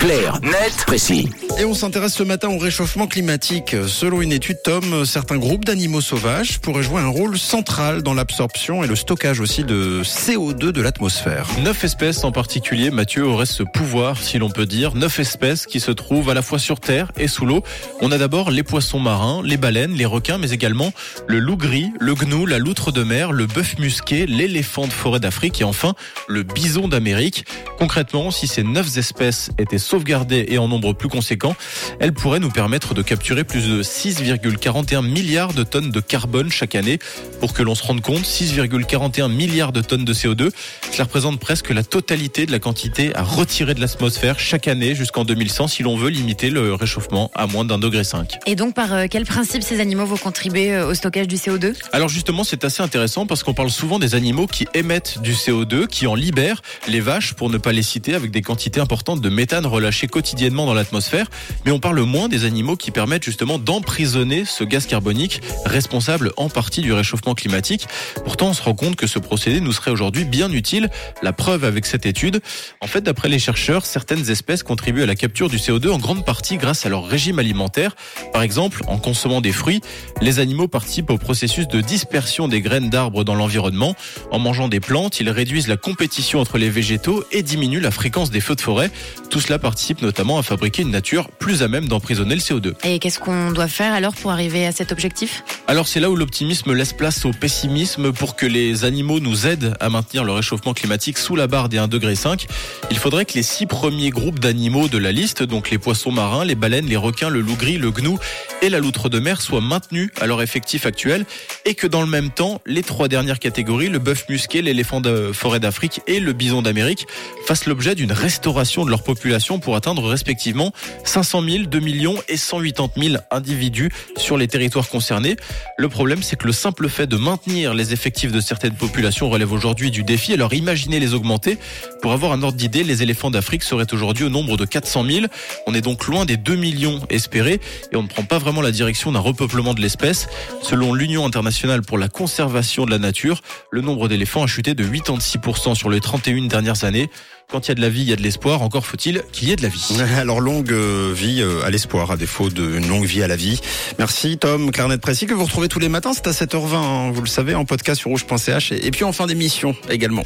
Clair, net, précis. Et on s'intéresse ce matin au réchauffement climatique. Selon une étude Tom, certains groupes d'animaux sauvages pourraient jouer un rôle central dans l'absorption et le stockage aussi de CO2 de l'atmosphère. Neuf espèces en particulier, Mathieu, auraient ce pouvoir, si l'on peut dire. Neuf espèces qui se trouvent à la fois sur terre et sous l'eau. On a d'abord les poissons marins, les baleines, les requins, mais également le loup gris, le gnou, la loutre de mer, le bœuf musqué, l'éléphant de forêt d'Afrique et enfin le bison d'Amérique. Concrètement, si ces neuf espèces étaient sauvegardées et en nombre plus conséquent, elles pourraient nous permettre de capturer plus de 6,41 milliards de tonnes de carbone chaque année. Pour que l'on se rende compte, 6,41 milliards de tonnes de CO2, cela représente presque la totalité de la quantité à retirer de l'atmosphère chaque année jusqu'en 2100 si l'on veut limiter le réchauffement à moins d'un degré 5. Et donc, par euh, quel principe ces animaux vont contribuer euh, au stockage du CO2 Alors justement, c'est assez intéressant parce qu'on parle souvent des animaux qui émettent du CO2, qui en libèrent, les vaches pour ne pas les citer, avec des quantités importantes de méthane relâchées quotidiennement dans l'atmosphère. Mais on parle moins des animaux qui permettent justement d'emprisonner ce gaz carbonique responsable en partie du réchauffement climatique. Pourtant, on se rend compte que ce procédé nous serait aujourd'hui bien utile. La preuve avec cette étude, en fait, d'après les chercheurs, certaines espèces contribuent à la capture du CO2 en grande partie grâce à leur régime alimentaire. Par exemple, en consommant des fruits, les animaux participent au processus de dispersion des graines d'arbres dans l'environnement. En mangeant des plantes, ils réduisent la compétition entre les végétaux et diminuent la fréquence des feux de forêt. Tout cela participe notamment à fabriquer une nature plus à même d'emprisonner le CO2. Et qu'est-ce qu'on doit faire alors pour arriver à cet objectif? Alors c'est là où l'optimisme laisse place au pessimisme pour que les animaux nous aident à maintenir le réchauffement climatique sous la barre des 1,5 degré. Il faudrait que les six premiers groupes d'animaux de la liste, donc les poissons marins, les baleines, les requins, le loup gris, le gnou et la loutre de mer, soient maintenus à leur effectif actuel et que dans le même temps, les trois dernières catégories, le bœuf musqué, l'éléphant de forêt d'Afrique et le bison d'Amérique, fassent l'objet d'une restauration de leur population pour atteindre respectivement 500 000, 2 millions et 180 000 individus sur les territoires concernés. Le problème, c'est que le simple fait de maintenir les effectifs de certaines populations relève aujourd'hui du défi. Alors imaginez les augmenter. Pour avoir un ordre d'idée, les éléphants d'Afrique seraient aujourd'hui au nombre de 400 000. On est donc loin des 2 millions espérés et on ne prend pas vraiment la direction d'un repeuplement de l'espèce. Selon l'Union internationale pour la conservation de la nature, le nombre d'éléphants a chuté de 86% sur les 31 dernières années. Quand il y a de la vie, il y a de l'espoir. Encore faut-il qu'il y ait de la vie. Alors longue euh, vie euh, à l'espoir, à défaut d'une longue vie à la vie. Merci Tom, Clarnet Précis, que vous retrouvez tous les matins, c'est à 7h20, hein, vous le savez, en podcast sur rouge.ch et puis en fin d'émission également.